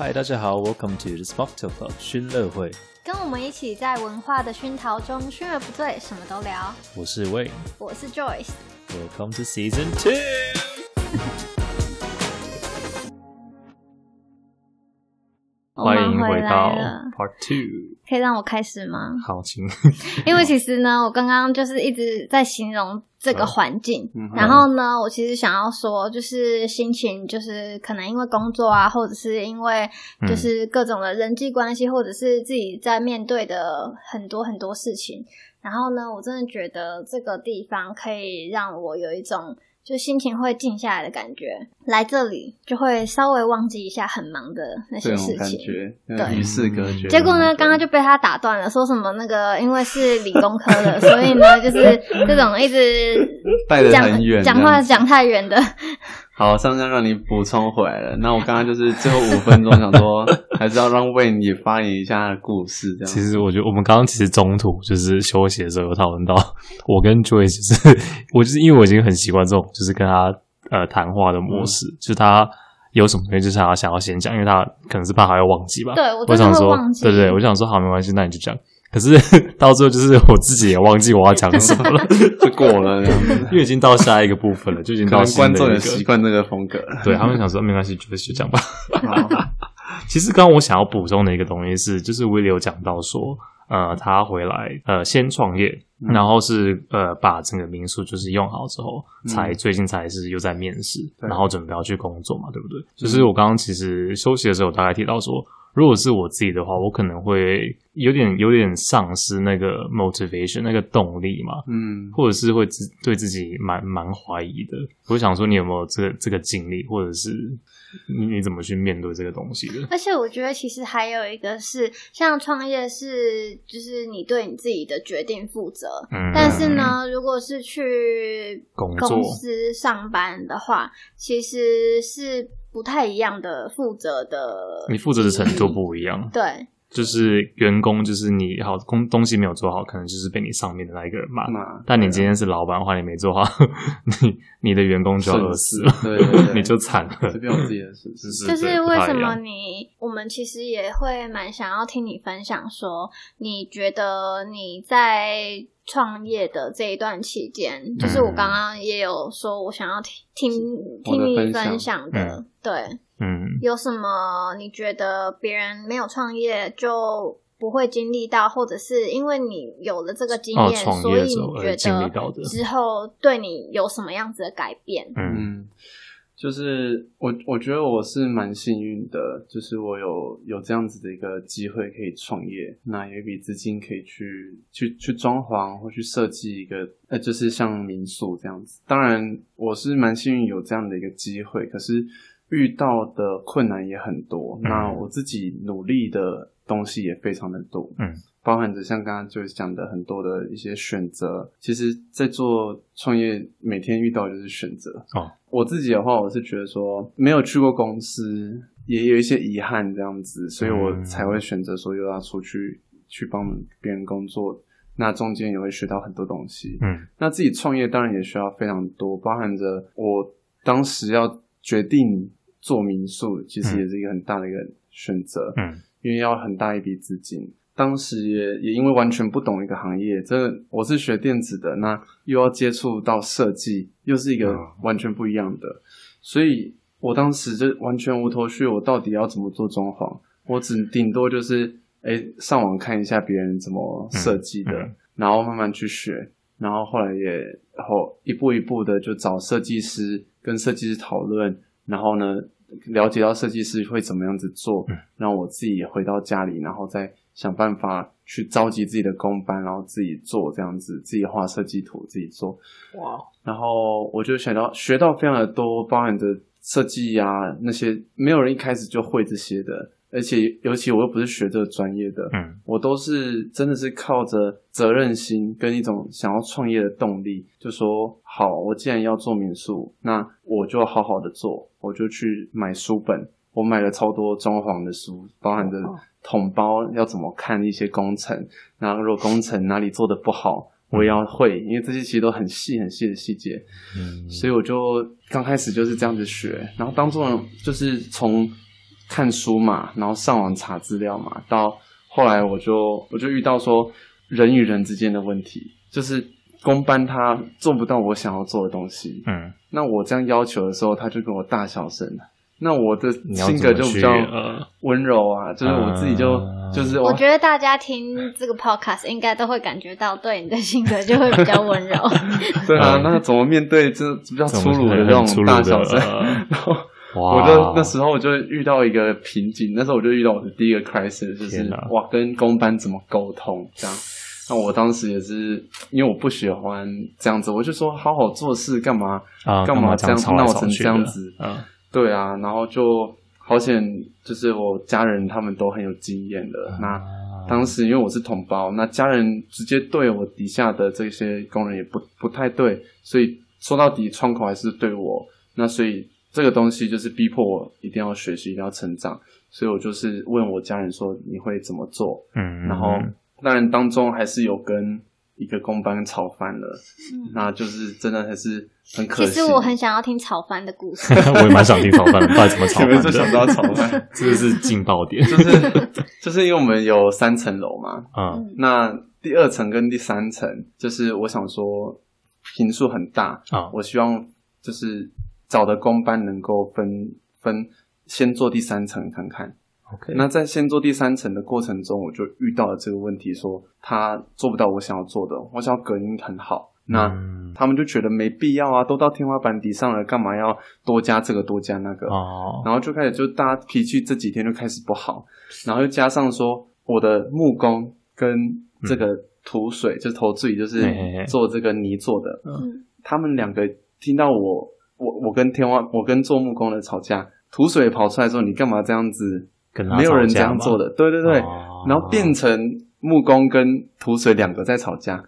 嗨，大家好，Welcome to the Talk Club 熏乐会，跟我们一起在文化的熏陶中，熏而不醉，什么都聊。我是 Wayne，我是 Joyce，Welcome to Season Two。迎回到 Part Two，可以让我开始吗？好，请。因为其实呢，我刚刚就是一直在形容这个环境，嗯、然后呢，我其实想要说，就是心情，就是可能因为工作啊，或者是因为就是各种的人际关系，或者是自己在面对的很多很多事情，然后呢，我真的觉得这个地方可以让我有一种。就心情会静下来的感觉，来这里就会稍微忘记一下很忙的那些事情，对，与世隔绝。结果呢，刚刚就被他打断了，说什么那个因为是理工科的，所以呢，就是这种一直 带得很远，讲话讲太远的。好，上上让你补充回来了。那我刚刚就是最后五分钟，想说还是要让 Wayne 也发言一下他的故事。这样，其实我觉得我们刚刚其实中途就是休息的时候有讨论到，我跟 Joyce 就是我就是因为我已经很习惯这种就是跟他呃谈话的模式，嗯、就是他有什么东西就是想要想要先讲，因为他可能是怕他要忘记吧。对，我真的会忘记。对对，我想说好，没关系，那你就讲。可是 到最后，就是我自己也忘记我要讲什么了，就过了这样子，因为已经到下一个部分了，就已经到观众也习惯这个风格了。对，他们想说没关系，就就讲吧。其实刚刚我想要补充的一个东西是，就是 Willie 有讲到说，呃，他回来呃先创业，然后是呃把整个民宿就是用好之后，才最近才是又在面试，然后准备要去工作嘛，对不对？就是我刚刚其实休息的时候，大概提到说。如果是我自己的话，我可能会有点有点丧失那个 motivation 那个动力嘛，嗯，或者是会自对自己蛮蛮怀疑的。我想说，你有没有这个这个经历，或者是你你怎么去面对这个东西的？而且我觉得其实还有一个是，像创业是就是你对你自己的决定负责，嗯，但是呢，如果是去公司上班的话，其实是。不太一样的负责的，你负责的程度不一样，对。就是员工，就是你好，工东西没有做好，可能就是被你上面的那一个人骂。但你今天是老板的话，你没做好，你你的员工就要饿死了，对，对，对，你就惨了。这边我自己的事，就是为什么你我们其实也会蛮想要听你分享，说你觉得你在创业的这一段期间，嗯、就是我刚刚也有说我想要听听听你分享的，嗯、对。嗯，有什么你觉得别人没有创业就不会经历到，或者是因为你有了这个经验，哦、所以你觉得之后对你有什么样子的改变？嗯，就是我我觉得我是蛮幸运的，就是我有有这样子的一个机会可以创业，那有一笔资金可以去去去装潢或去设计一个呃，就是像民宿这样子。当然，我是蛮幸运有这样的一个机会，可是。遇到的困难也很多，嗯、那我自己努力的东西也非常的多，嗯，包含着像刚刚就是讲的很多的一些选择。其实，在做创业，每天遇到的就是选择。哦，我自己的话，我是觉得说没有去过公司，也有一些遗憾这样子，所以我才会选择说又要出去去帮别人工作。那中间也会学到很多东西，嗯，那自己创业当然也需要非常多，包含着我当时要决定。做民宿其实也是一个很大的一个选择，嗯，因为要很大一笔资金。当时也也因为完全不懂一个行业，这我是学电子的，那又要接触到设计，又是一个完全不一样的，嗯、所以我当时就完全无头绪，我到底要怎么做装潢？我只顶多就是诶上网看一下别人怎么设计的，然后慢慢去学，然后后来也然后一步一步的就找设计师跟设计师讨论。然后呢，了解到设计师会怎么样子做，让我自己也回到家里，然后再想办法去召集自己的工班，然后自己做这样子，自己画设计图，自己做。哇！然后我就想到学到非常的多，包含着设计啊那些，没有人一开始就会这些的。而且，尤其我又不是学这个专业的，嗯，我都是真的是靠着责任心跟一种想要创业的动力，就说好，我既然要做民宿，那我就好好的做，我就去买书本，我买了超多装潢的书，包含着桶包要怎么看一些工程，然后如果工程哪里做的不好，我也要会，因为这些其实都很细很细的细节，嗯，所以我就刚开始就是这样子学，然后当中就是从。看书嘛，然后上网查资料嘛，到后来我就我就遇到说人与人之间的问题，就是公班他做不到我想要做的东西，嗯，那我这样要求的时候，他就跟我大小声。那我的性格就比较温柔啊，就是我自己就、呃、就是我，我觉得大家听这个 podcast 应该都会感觉到，对你的性格就会比较温柔。对啊，那怎么面对这比较粗鲁的这种大小声？然后我就那时候我就遇到一个瓶颈，那时候我就遇到我的第一个 crisis，就是哇，跟工班怎么沟通这样。那我当时也是因为我不喜欢这样子，我就说好好做事干嘛啊？干嘛这样闹成这样子？嗯。对啊，然后就好险，就是我家人他们都很有经验的。那当时因为我是同胞，那家人直接对我底下的这些工人也不不太对，所以说到底窗口还是对我。那所以这个东西就是逼迫我一定要学习，一定要成长。所以我就是问我家人说，你会怎么做？嗯，然后当然当中还是有跟。一个工班吵翻了，嗯，那就是真的还是很可惜。其实我很想要听吵翻的故事，我也蛮想听吵翻的，到底怎么吵翻的？就想到吵翻，这个是劲爆点，就是就是因为我们有三层楼嘛，嗯，那第二层跟第三层，就是我想说平数很大啊，嗯，我希望就是找的工班能够分分先做第三层看看。Okay. 那在先做第三层的过程中，我就遇到了这个问题，说他做不到我想要做的，我想要隔音很好，那他们就觉得没必要啊，都到天花板底上了，干嘛要多加这个多加那个？哦，然后就开始就大家脾气这几天就开始不好，然后又加上说我的木工跟这个土水，嗯、就是投资就是做这个泥做的，嗯，他们两个听到我我我跟天花我跟做木工的吵架，土水跑出来说你干嘛这样子？没有人这样做的，对对对，哦，然后变成木工跟土水两个在吵架，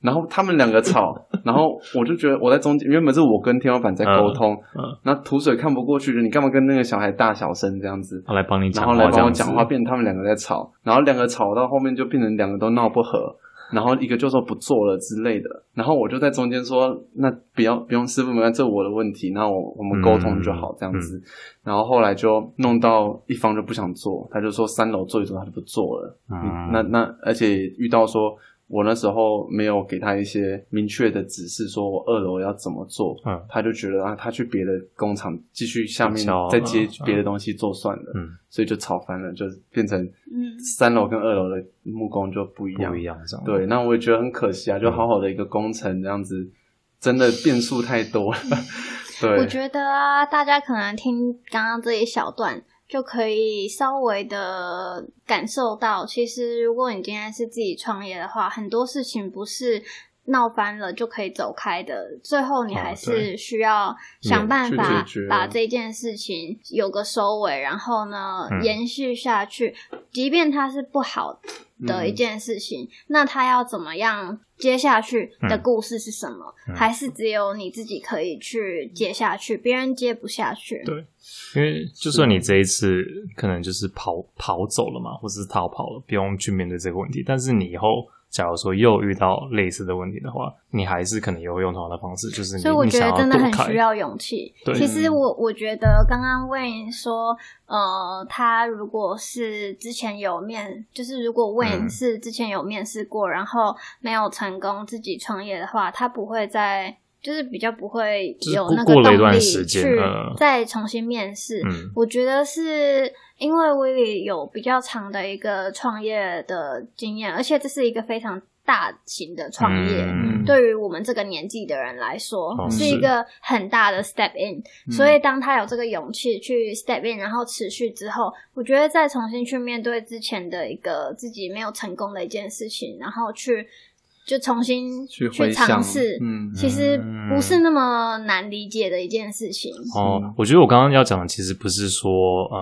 然后他们两个吵，然后我就觉得我在中间，原本是我跟天花板在沟通，嗯，嗯，那土水看不过去，你干嘛跟那个小孩大小声这样子？他来帮你讲话，然后来帮我讲话，变成他们两个在吵，然后两个吵到后面就变成两个都闹不和。然后一个就说不做了之类的，然后我就在中间说，那不要不用师傅，没关系，这我的问题，那我我们沟通就好这样子。然后后来就弄到一方就不想做，他就说三楼做一做，他就不做了。嗯，那那而且遇到说。我那时候没有给他一些明确的指示，说我二楼要怎么做，嗯，他就觉得啊，他去别的工厂继续下面再接别的东西做算了，嗯，所以就吵翻了，就变成三楼跟二楼的木工就不一样，不一样，对，那我也觉得很可惜啊，就好好的一个工程这样子，真的变数太多了，对，我觉得啊，大家可能听刚刚这一小段。就可以稍微的感受到，其实如果你今天是自己创业的话，很多事情不是闹翻了就可以走开的，最后你还是需要想办法把这件事情有个收尾，然后呢，延续下去，即便它是不好的一件事情，嗯、那它要怎么样接下去的故事是什么？嗯嗯、还是只有你自己可以去接下去，别人接不下去。对，因为就算你这一次可能就是跑跑走了嘛，或者是逃跑了，不用去面对这个问题，但是你以后。假如说又遇到类似的问题的话，你还是可能也会用同样的方式，就是你所以我觉得真的很需要勇气。对，其实我我觉得刚刚 Wayne 说，呃，他如果是之前有面，就是如果 Wayne 是之前有面试过，嗯、然后没有成功自己创业的话，他不会再。就是比较不会有那个动力去再重新面试。嗯、我觉得是因为 Willy 有比较长的一个创业的经验，而且这是一个非常大型的创业，嗯、对于我们这个年纪的人来说，嗯、是一个很大的 step in。嗯、所以当他有这个勇气去 step in，然后持续之后，我觉得再重新去面对之前的一个自己没有成功的一件事情，然后去。就重新去尝试，嗯，其实不是那么难理解的一件事情。哦，我觉得我刚刚要讲的其实不是说，呃，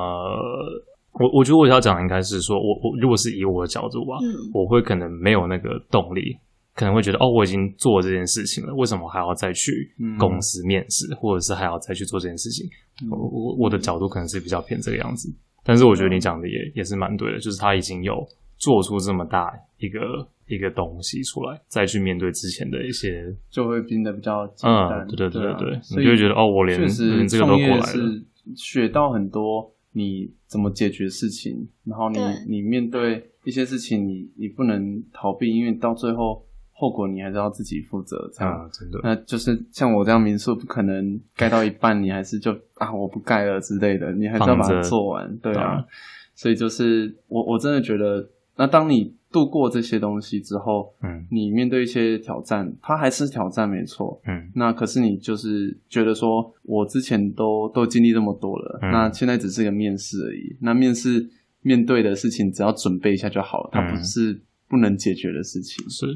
我我觉得我要讲的应该是说，我我如果是以我的角度吧，嗯，我会可能没有那个动力，可能会觉得哦，我已经做这件事情了，为什么还要再去公司面试，或者是还要再去做这件事情？我我我的角度可能是比较偏这个样子，但是我觉得你讲的也也是蛮对的，就是他已经有做出这么大一个。一个东西出来，再去面对之前的一些，就会变得比较简单。嗯，对对对对对，你就会觉得哦，我连连这个都过来了，学到很多你怎么解决事情，然后你你面对一些事情你，你你不能逃避，因为到最后后果你还是要自己负责。这样、啊，真的，那就是像我这样民宿，不可能盖到一半，你还是就啊我不盖了之类的，你还是要把它做完。对啊，嗯、所以就是我我真的觉得，那当你。度过这些东西之后，嗯，你面对一些挑战，它还是挑战，没错，嗯。那可是你就是觉得说，我之前都都经历这么多了，嗯，那现在只是个面试而已。那面试面对的事情，只要准备一下就好了，它不是不能解决的事情。是，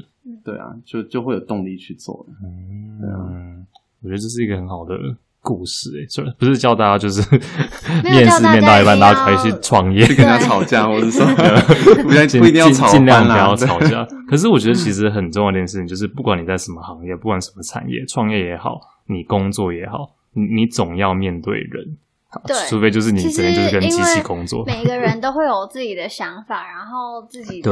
对啊，就就会有动力去做。嗯，对啊，我觉得这是一个很好的。故事哎、欸，不是教大家就是 面试面到一半，大家可以去创业，去跟人家吵架，或者说 不一定要吵，尽量不要吵架。可是我觉得其实很重要一件事情就是，不管你在什么行业，不管什么产业，创业也好，你工作也好，你你总要面对人，对，除非就是你整天就是跟机器工作。每个人都会有自己的想法，然后自己的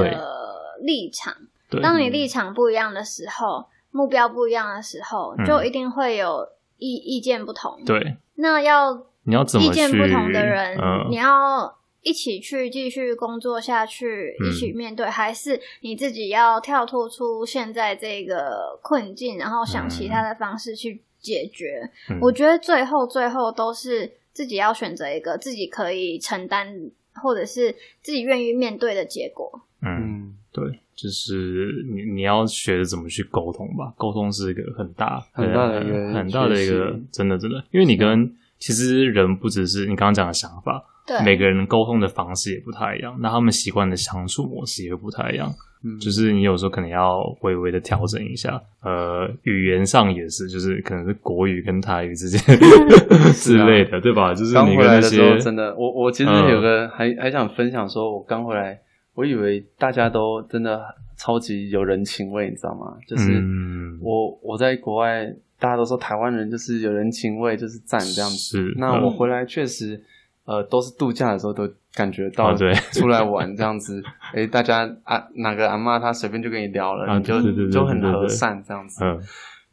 立场。对，当你立场不一样的时候，目标不一样的时候，就一定会有。意意见不同，对，那要你要怎么意见不同的人，嗯、你要一起去继续工作下去，嗯、一起面对，还是你自己要跳脱出现在这个困境，然后想其他的方式去解决？嗯、我觉得最后最后都是自己要选择一个自己可以承担，或者是自己愿意面对的结果。嗯，对。就是你你要学着怎么去沟通吧，沟通是一个很大很大的一个很大的一个真的真的，因为你跟其实人不只是你刚刚讲的想法，对，每个人沟通的方式也不太一样，那他们习惯的相处模式也会不太一样，嗯，就是你有时候可能要微微的调整一下，呃，语言上也是，就是可能是国语跟台语之间 之类的，对吧？就是你跟那些真的，我我其实有个还还想分享，说我刚回来。我以为大家都真的超级有人情味，你知道吗？就是我、嗯、我在国外，大家都说台湾人就是有人情味，就是赞这样子。是那我回来确实，呃，都是度假的时候都感觉到，对出来玩这样子，哎、欸，大家啊哪个阿妈她随便就跟你聊了，啊、你就就很和善这样子。嗯。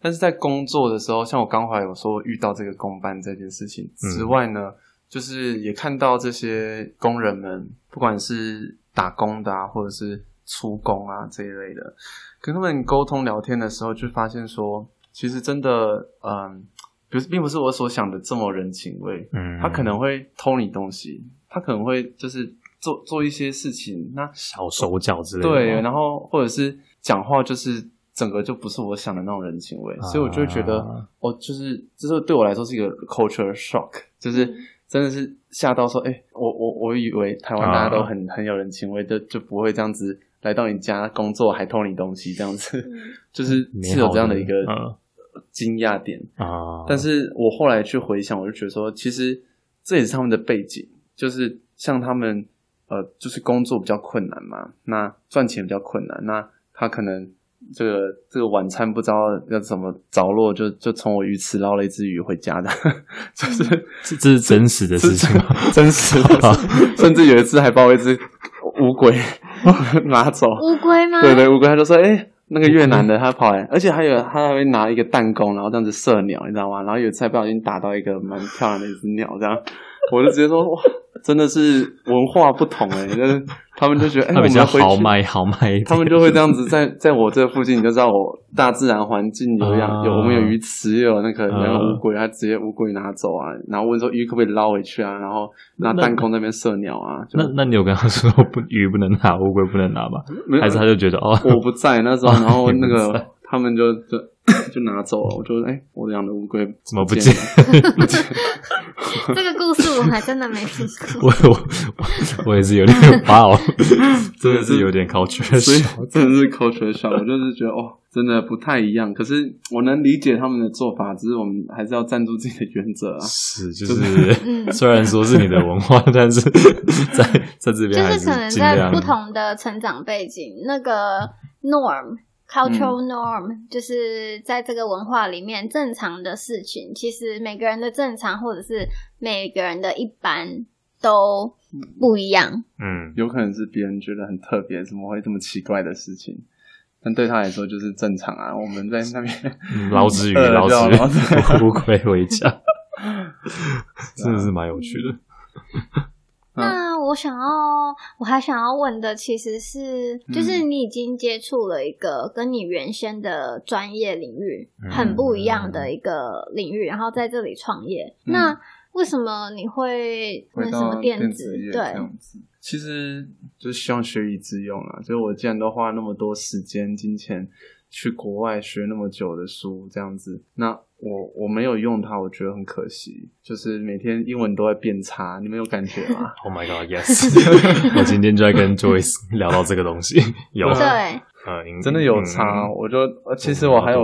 但是在工作的时候，像我刚回来有说遇到这个公班这件事情之外呢，嗯、就是也看到这些工人们，不管是。打工的啊，或者是出工啊这一类的，跟他们沟通聊天的时候，就发现说，其实真的，嗯，不是，并不是我所想的这么人情味。嗯，他可能会偷你东西，他可能会就是做做一些事情，那小手脚之类的。对，然后或者是讲话，就是整个就不是我想的那种人情味，啊、所以我就会觉得，哦，就是这是对我来说是一个 culture shock，就是。真的是吓到说，哎、欸，我我我以为台湾大家都很、啊、很有人情味，就就不会这样子来到你家工作还偷你东西这样子，嗯、就是是有这样的一个惊讶点啊。但是我后来去回想，我就觉得说，其实这也是他们的背景，就是像他们呃，就是工作比较困难嘛，那赚钱比较困难，那他可能。这个这个晚餐不知道要怎么着落，就就从我鱼池捞了一只鱼回家的，就是这这是真实的事情吗？真实的，甚至有一次还把我一只乌龟拿走。乌龟吗？对对，乌龟，他就说：“哎，那个越南的他跑来，而且还有他还会拿一个弹弓，然后这样子射鸟，你知道吗？然后有一次还不小心打到一个蛮漂亮的一只鸟，这样我就直接说哇。”真的是文化不同哎、欸，就是他们就觉得哎，我们要回去豪迈豪迈，他们就会这样子在在我这附近，你就知道我大自然环境有样，有我们有鱼池，又有那个那个乌龟，他直接乌龟拿走啊，然后问说鱼可不可以捞回去啊，然后拿弹弓那边射鸟啊。那那你有跟他说不 鱼不能拿，乌龟不能拿吗？还是他就觉得哦，我不在那时候，然后那个他们就就就拿走了。我就哎，我养的乌龟怎么不见了？这个故事我还真的没听过。我我我也是有点怕哦，真的是有点 culture shock，真的是 culture shock。我就是觉得哦，真的不太一样。可是我能理解他们的做法，只是我们还是要站住自己的原则啊。是，就是虽然说是你的文化，但是在在这边就是可能在不同的成长背景，那个 norm。Cultural norm、嗯、就是在这个文化里面正常的事情，其实每个人的正常或者是每个人的一般都不一样。嗯，有可能是别人觉得很特别，怎么会这么奇怪的事情？但对他来说就是正常啊。我们在那边捞只鱼，捞只鱼，乌龟回家，真的是蛮有趣的。我想要，我还想要问的其实是，就是你已经接触了一个跟你原先的专业领域很不一样的一个领域，然后在这里创业，嗯、那为什么你会那什么电子？电子对，其实就是希望学以致用啊。就是我既然都花那么多时间、金钱去国外学那么久的书，这样子，那。我我没有用它，我觉得很可惜。就是每天英文都在变差，你们有感觉吗？Oh my god, yes！我今天就在跟 Joyce 聊到这个东西，有对，呃，真的有差。嗯、我就其实我还有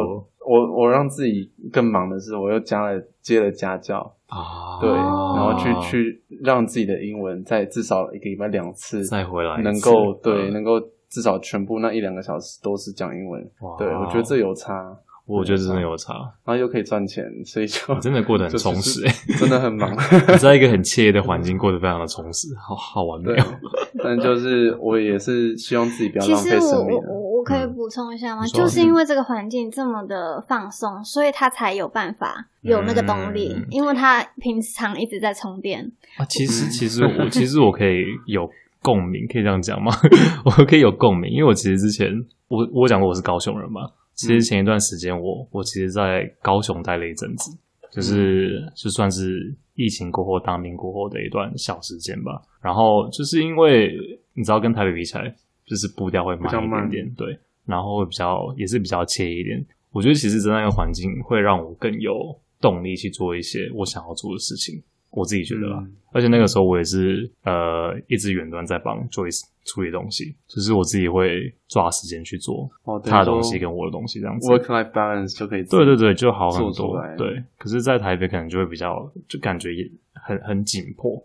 我我让自己更忙的是，我又加了接了家教啊，对，然后去去让自己的英文在至少一个礼拜两次再回来，能够对能够至少全部那一两个小时都是讲英文。哇对，我觉得这有差。我觉得真的有差，然后又可以赚钱，所以就真的过得很 充实，哎，真的很忙。你在一个很惬意的环境，过得非常的充实，好好玩的。但就是我也是希望自己不要浪费生命。其实我我我可以补充一下吗？就是因为这个环境这么的放松，所以他才有办法有那个动力，因为他平常一直在充电。啊，其实其实我其实我可以有共鸣，可以这样讲吗？我可以有共鸣，因为我其实之前我我讲过我是高雄人嘛。其实前一段时间，我我其实，在高雄待了一阵子，就是就算是疫情过后、当兵过后的一段小时间吧。然后就是因为你知道，跟台北比起来，就是步调会慢一点点，对，然后会比较也是比较惬意一点。我觉得其实在那个环境会让我更有动力去做一些我想要做的事情。我自己觉得啦，嗯、而且那个时候我也是呃一直远端在帮 Joyce 处理东西，就是我自己会抓时间去做他的东西跟我的东西这样子，work life balance 就可以对对对就好很多。对，可是，在台北可能就会比较就感觉也很很紧迫，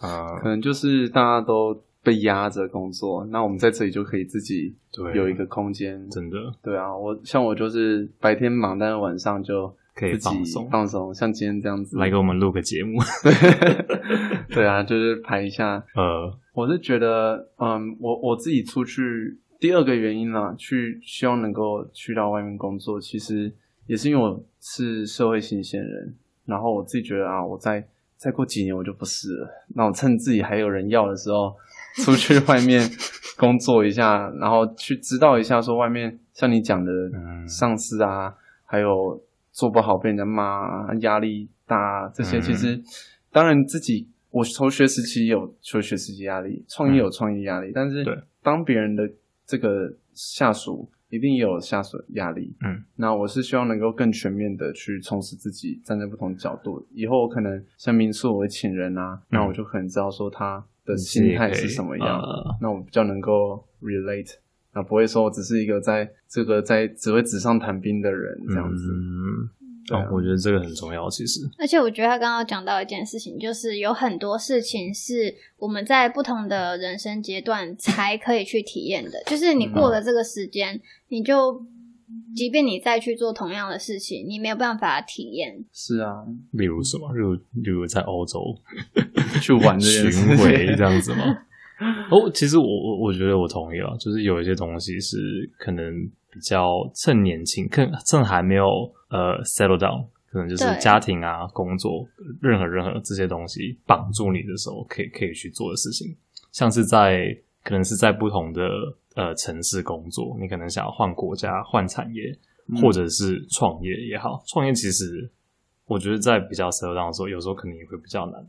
呃，可能就是大家都被压着工作，那我们在这里就可以自己有一个空间，真的。对啊，我像我就是白天忙，但是晚上就。可以放松放松，像今天这样子来给我们录个节目。对啊，就是排一下。呃，我是觉得，嗯，我我自己出去第二个原因啦，去希望能够去到外面工作，其实也是因为我是社会新鲜人，然后我自己觉得啊，我再再过几年我就不是了，那我趁自己还有人要的时候，出去外面工作一下，然后去知道一下说外面像你讲的上司啊，嗯、还有。做不好被人家骂，压力大，这些其实、嗯、当然自己我求学时期有求学时期压力，创业有创业压力，嗯、但是当别人的这个下属一定也有下属压力。嗯，那我是希望能够更全面的去充实自己，站在不同角度。以后我可能像民宿我会请人啊，嗯、那我就可能知道说他的心态是什么样，呃、那我比较能够 relate。啊，不会说我只是一个在这个在只会纸上谈兵的人这样子。啊，哦，我觉得这个很重要，其实。而且我觉得他刚刚讲到一件事情，就是有很多事情是我们在不同的人生阶段才可以去体验的。就是你过了这个时间，嗯，你就即便你再去做同样的事情，你没有办法体验。是啊，例如什么？例如例如在欧洲去玩巡回这样子吗？哦，其实我我我觉得我同意了，就是有一些东西是可能比较趁年轻，趁趁还没有呃 settle down，可能就是家庭啊、工作，任何任何这些东西绑住你的时候，可以可以去做的事情，像是在可能是在不同的呃城市工作，你可能想要换国家、换产业，或者是创业也好，创业其实我觉得在比较 settle down 的时候，有时候可能也会比较难。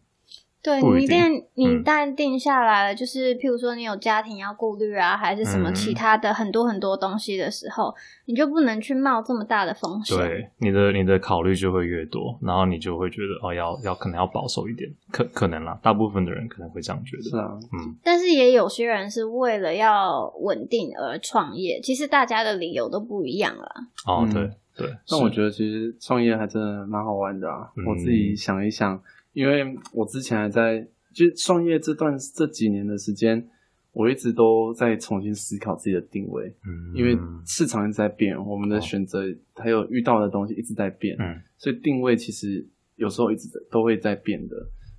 对，你一定，你一旦定下来了，嗯、就是譬如说你有家庭要顾虑啊，还是什么其他的很多很多东西的时候，嗯、你就不能去冒这么大的风险。对，你的你的考虑就会越多，然后你就会觉得哦，要要可能要保守一点，可可能啦，大部分的人可能会这样觉得。是啊，嗯。但是也有些人是为了要稳定而创业，其实大家的理由都不一样啦。哦，对对。那我觉得其实创业还真的蛮好玩的啊，嗯、我自己想一想。因为我之前还在就创业这段这几年的时间，我一直都在重新思考自己的定位。嗯，因为市场一直在变，我们的选择还有遇到的东西一直在变。嗯，所以定位其实有时候一直都会在变的。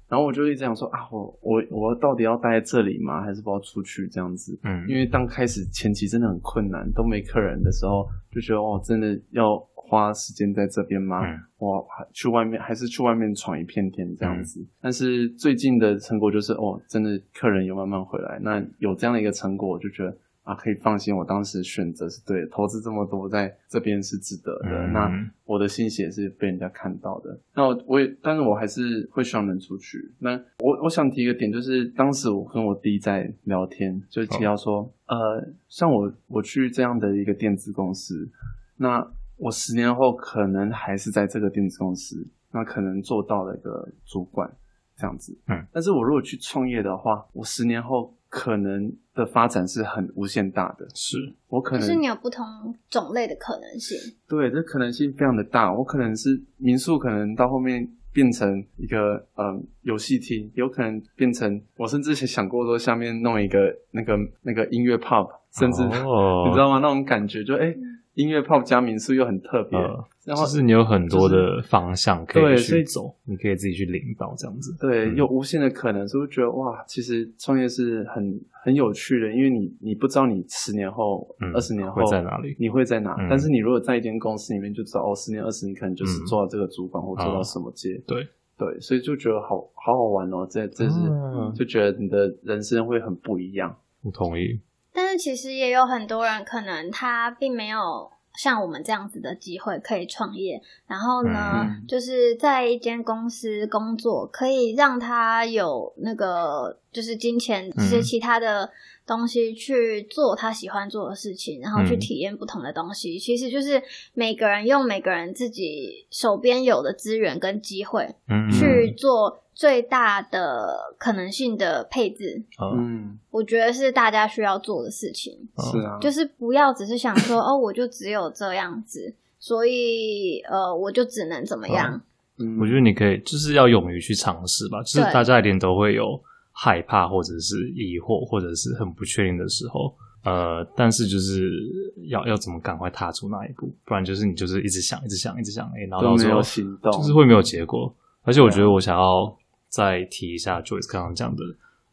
然后我就一直想说啊，我我我到底要待在这里吗？还是不要出去这样子？嗯，因为当开始前期真的很困难，都没客人的时候，就觉得哦，真的要花时间在这边吗？嗯、我还去外面，还是去外面闯一片天这样子？嗯、但是最近的成果就是，哦，真的客人有慢慢回来，那有这样的一个成果，我就觉得。啊，可以放心，我当时选择是对的，投资这么多在这边是值得的。嗯、那我的心血是被人家看到的。那我我也，但是我还是会希望能出去。那我我想提一个点，就是当时我跟我弟在聊天，就提到说，哦、呃，像我我去这样的一个电子公司，那我十年后可能还是在这个电子公司，那可能做到了一个主管这样子。嗯，但是我如果去创业的话，我十年后。可能的发展是很无限大的，是我可能，就是你有不同种类的可能性，对，这可能性非常的大。我可能是民宿，可能到后面变成一个嗯游戏厅，有可能变成我甚至想过说下面弄一个那个那个音乐 pub，甚至、哦、你知道吗？那种感觉就哎。欸音乐 pop 加民宿又很特别，呃、然后就是你有很多的方向可以去走，你可以自己去领导这样子。对，嗯、有无限的可能，所以我觉得哇，其实创业是很很有趣的，因为你你不知道你十年后、二十、嗯、年后会在哪里，你会在哪？嗯、但是你如果在一间公司里面，就知道哦，十年、二十年可能就是做到这个主管、嗯、或做到什么阶。对对，所以就觉得好好好玩哦，这这是、嗯、就觉得你的人生会很不一样。我同意。但是其实也有很多人可能他并没有。像我们这样子的机会可以创业，然后呢，嗯、就是在一间公司工作，可以让他有那个就是金钱这些其他的东西去做他喜欢做的事情，嗯、然后去体验不同的东西。其实就是每个人用每个人自己手边有的资源跟机会去做。最大的可能性的配置，嗯，我觉得是大家需要做的事情。是啊，就是不要只是想说，哦，我就只有这样子，所以呃，我就只能怎么样。嗯，我觉得你可以就是要勇于去尝试吧。就是大家一定都会有害怕，或者是疑惑，或者是很不确定的时候。呃，但是就是要要怎么赶快踏出那一步，不然就是你就是一直想，一直想，一直想，哎，然后到时候就是会没有结果。而且我觉得我想要。再提一下 Joyce 刚刚讲的，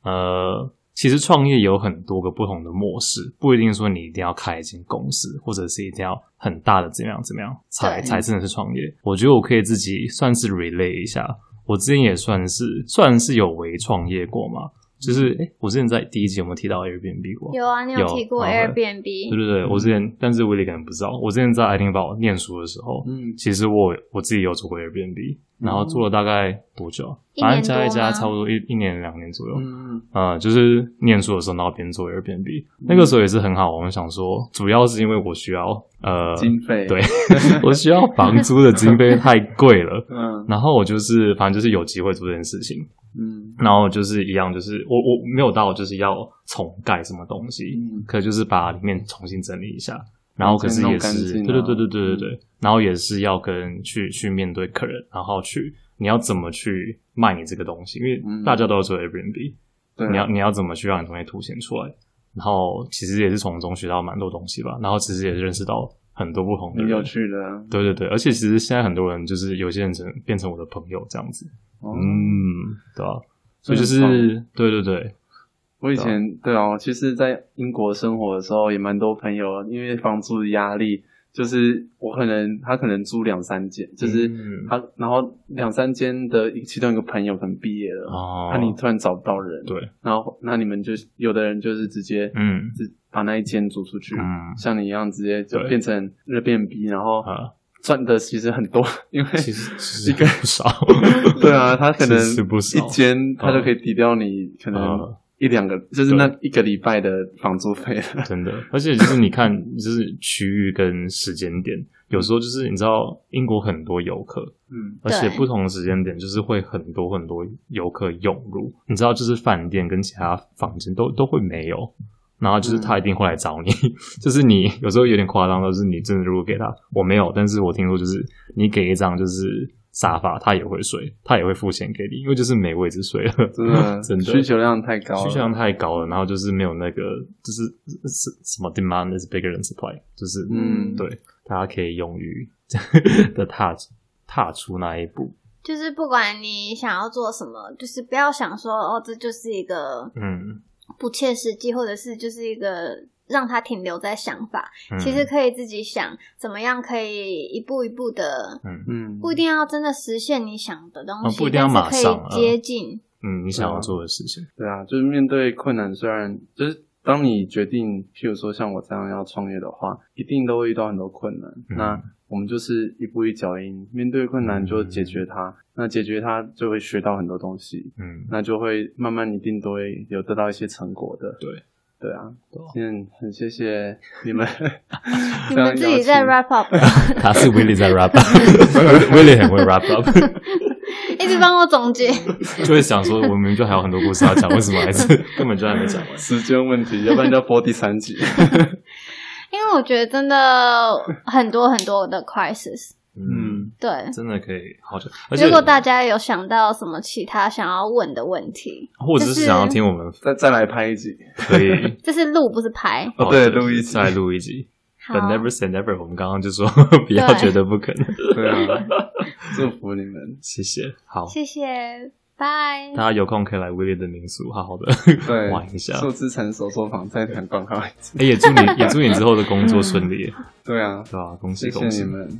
呃，其实创业有很多个不同的模式，不一定说你一定要开一间公司，或者是一定要很大的怎么样怎么样才才真的是创业。我觉得我可以自己算是 relay 一下，我之前也算是算是有为创业过嘛。就是，哎，我之前在第一集有没有提到 Airbnb 过？有啊，你有提过 Airbnb。对对对，我之前，但是威利可能不知道，我之前在爱丁堡念书的时候，嗯，其实我我自己有做过 Airbnb，然后做了大概多久？反正加一加，差不多一一年两年左右。嗯嗯，就是念书的时候，然后边做 Airbnb，那个时候也是很好。我们想说，主要是因为我需要呃经费，对，我需要房租的经费太贵了。嗯，然后我就是反正就是有机会做这件事情。嗯，然后就是一样，就是我我没有到就是要重盖什么东西，嗯，可就是把里面重新整理一下，然后可是也是，对对对对对对对，然后也是要跟去去面对客人，然后去你要怎么去卖你这个东西，因为大家都要做 Airbnb，对，你要你要怎么去让你东西凸显出来，然后其实也是从中学到蛮多东西吧，然后其实也是认识到很多不同的人，有趣的，对对对，而且其实现在很多人就是有些人成变成我的朋友这样子。嗯，对啊，所以就是对对对，我以前对啊，其实，在英国生活的时候也蛮多朋友，因为房租的压力，就是我可能他可能租两三间，就是他然后两三间的其中一个朋友可能毕业了，哦，那你突然找不到人，对，然后那你们就有的人就是直接嗯，把那一间租出去，嗯，像你一样直接就变成 Airbnb，然后赚的其实很多，因为其实一个不少，对啊，他可能一间他就可以抵掉你可能一两个，就是那一个礼拜的房租费了。真的，而且就是你看，就是区域跟时间点，有时候就是你知道英国很多游客，嗯，而且不同的时间点就是会很多很多游客涌入，你知道，就是饭店跟其他房间都都会没有。然后就是他一定会来找你，嗯、就是你有时候有点夸张，就是你真的如果给他，我没有，但是我听说就是你给一张就是沙发，他也会睡，他也会付钱给你，因为就是没位置睡了，真的 真的。需求量太高了，需求量太高了，然后就是没有那个就是是什么 demand is bigger than supply，就是嗯。对，大家可以勇于 的踏踏出那一步，就是不管你想要做什么，就是不要想说哦，这就是一个嗯。不切实际，或者是就是一个让它停留在想法，嗯、其实可以自己想怎么样可以一步一步的，嗯嗯，不一定要真的实现你想的东西，哦、不一定要马上可以接近，嗯，你想要做的事情。对啊，就是面对困难，虽然就是当你决定，譬如说像我这样要创业的话，一定都会遇到很多困难。嗯、那我们就是一步一脚印，面对困难就解决它。嗯、那解决它就会学到很多东西，嗯，那就会慢慢一定都会有得到一些成果的。对，对啊，今天很谢谢 你们，你们自己在 wrap up，他是 Willie 在 wrap up，Willie 很会 wrap up，一直帮我总结，就会想说我们明明就还有很多故事要讲，为什么还是根本就还没讲完？时间问题，要不然就要播第三集。因为我觉得真的很多很多的 crisis，嗯，对，真的可以好久。如果大家有想到什么其他想要问的问题，或者是想要听我们再再来拍一集，可以。这是录不是拍哦，对，录一集，再录一集。But never say never，我们刚刚就说不要觉得不可能。对啊，祝福你们，谢谢，好，谢谢。拜，大家有空可以来 Willy 的民宿，好好的玩一下。树之城手作坊再谈广告一次。哎，也祝你，也祝你之后的工作顺利。对啊，对吧？恭喜恭喜你们！